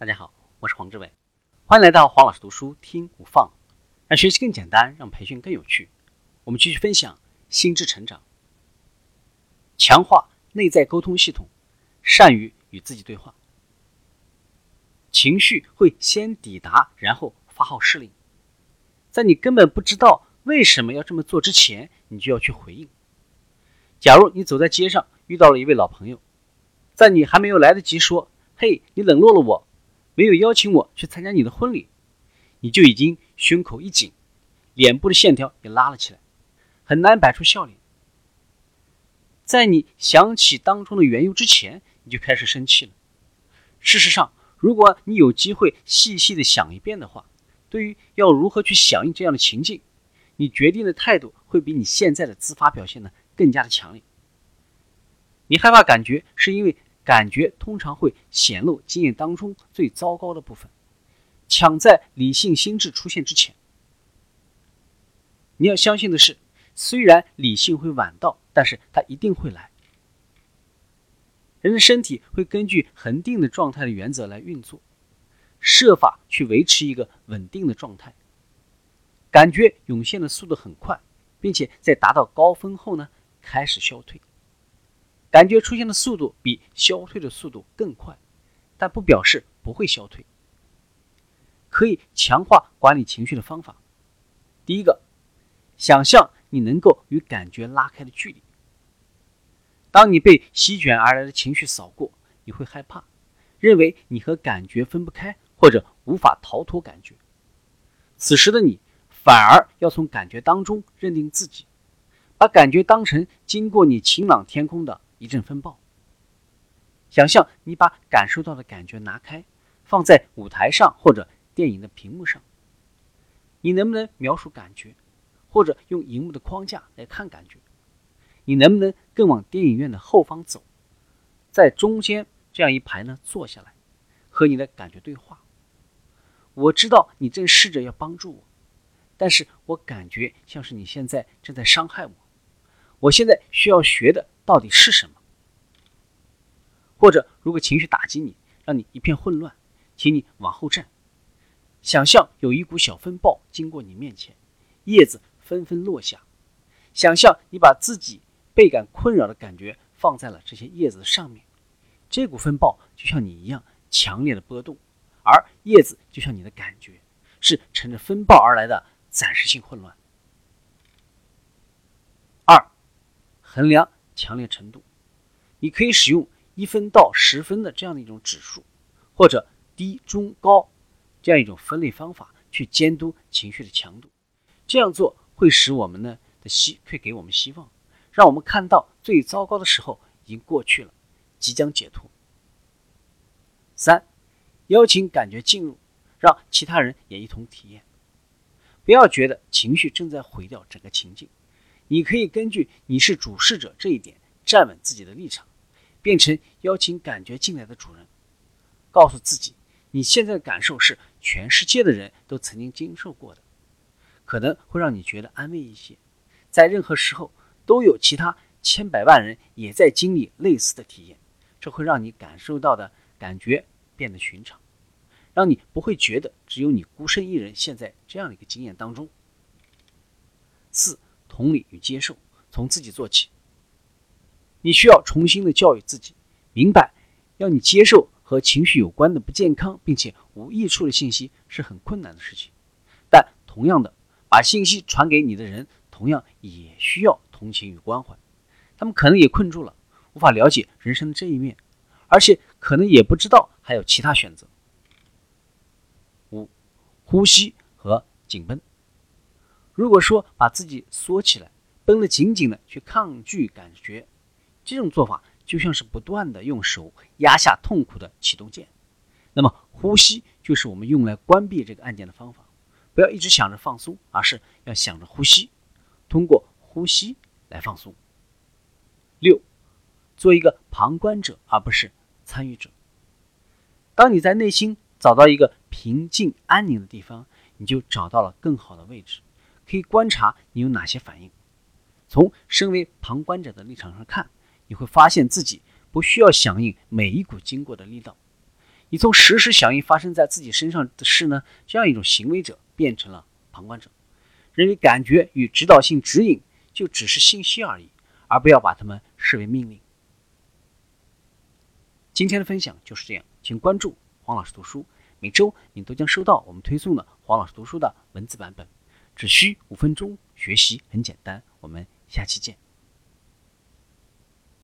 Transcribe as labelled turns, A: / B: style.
A: 大家好，我是黄志伟，欢迎来到黄老师读书听无放，让学习更简单，让培训更有趣。我们继续分享心智成长，强化内在沟通系统，善于与自己对话。情绪会先抵达，然后发号施令，在你根本不知道为什么要这么做之前，你就要去回应。假如你走在街上遇到了一位老朋友，在你还没有来得及说“嘿，你冷落了我”。没有邀请我去参加你的婚礼，你就已经胸口一紧，脸部的线条也拉了起来，很难摆出笑脸。在你想起当中的缘由之前，你就开始生气了。事实上，如果你有机会细细的想一遍的话，对于要如何去响应这样的情境，你决定的态度会比你现在的自发表现呢更加的强烈。你害怕感觉是因为。感觉通常会显露经验当中最糟糕的部分，抢在理性心智出现之前。你要相信的是，虽然理性会晚到，但是它一定会来。人的身体会根据恒定的状态的原则来运作，设法去维持一个稳定的状态。感觉涌现的速度很快，并且在达到高峰后呢，开始消退。感觉出现的速度比消退的速度更快，但不表示不会消退。可以强化管理情绪的方法。第一个，想象你能够与感觉拉开的距离。当你被席卷而来的情绪扫过，你会害怕，认为你和感觉分不开，或者无法逃脱感觉。此时的你反而要从感觉当中认定自己，把感觉当成经过你晴朗天空的。一阵风暴。想象你把感受到的感觉拿开，放在舞台上或者电影的屏幕上。你能不能描述感觉，或者用荧幕的框架来看感觉？你能不能更往电影院的后方走，在中间这样一排呢坐下来，和你的感觉对话？我知道你正试着要帮助我，但是我感觉像是你现在正在伤害我。我现在需要学的。到底是什么？或者，如果情绪打击你，让你一片混乱，请你往后站，想象有一股小风暴经过你面前，叶子纷纷落下。想象你把自己倍感困扰的感觉放在了这些叶子上面，这股风暴就像你一样强烈的波动，而叶子就像你的感觉，是乘着风暴而来的暂时性混乱。衡量。强烈程度，你可以使用一分到十分的这样的一种指数，或者低、中、高这样一种分类方法去监督情绪的强度。这样做会使我们呢的希会给我们希望，让我们看到最糟糕的时候已经过去了，即将解脱。三，邀请感觉进入，让其他人也一同体验。不要觉得情绪正在毁掉整个情境。你可以根据你是主事者这一点站稳自己的立场，变成邀请感觉进来的主人，告诉自己你现在的感受是全世界的人都曾经经受过的，可能会让你觉得安慰一些。在任何时候都有其他千百万人也在经历类似的体验，这会让你感受到的感觉变得寻常，让你不会觉得只有你孤身一人陷在这样的一个经验当中。四。同理与接受，从自己做起。你需要重新的教育自己，明白要你接受和情绪有关的不健康并且无益处的信息是很困难的事情。但同样的，把信息传给你的人，同样也需要同情与关怀。他们可能也困住了，无法了解人生的这一面，而且可能也不知道还有其他选择。五，呼吸和紧绷。如果说把自己缩起来，绷得紧紧的去抗拒感觉，这种做法就像是不断的用手压下痛苦的启动键。那么呼吸就是我们用来关闭这个按键的方法。不要一直想着放松，而是要想着呼吸，通过呼吸来放松。六，做一个旁观者而不是参与者。当你在内心找到一个平静安宁的地方，你就找到了更好的位置。可以观察你有哪些反应。从身为旁观者的立场上看，你会发现自己不需要响应每一股经过的力道，你从实时响应发生在自己身上的事呢，这样一种行为者变成了旁观者，认为感觉与指导性指引就只是信息而已，而不要把它们视为命令。今天的分享就是这样，请关注黄老师读书，每周你都将收到我们推送的黄老师读书的文字版本，只需五分钟，学习很简单。我们下期见。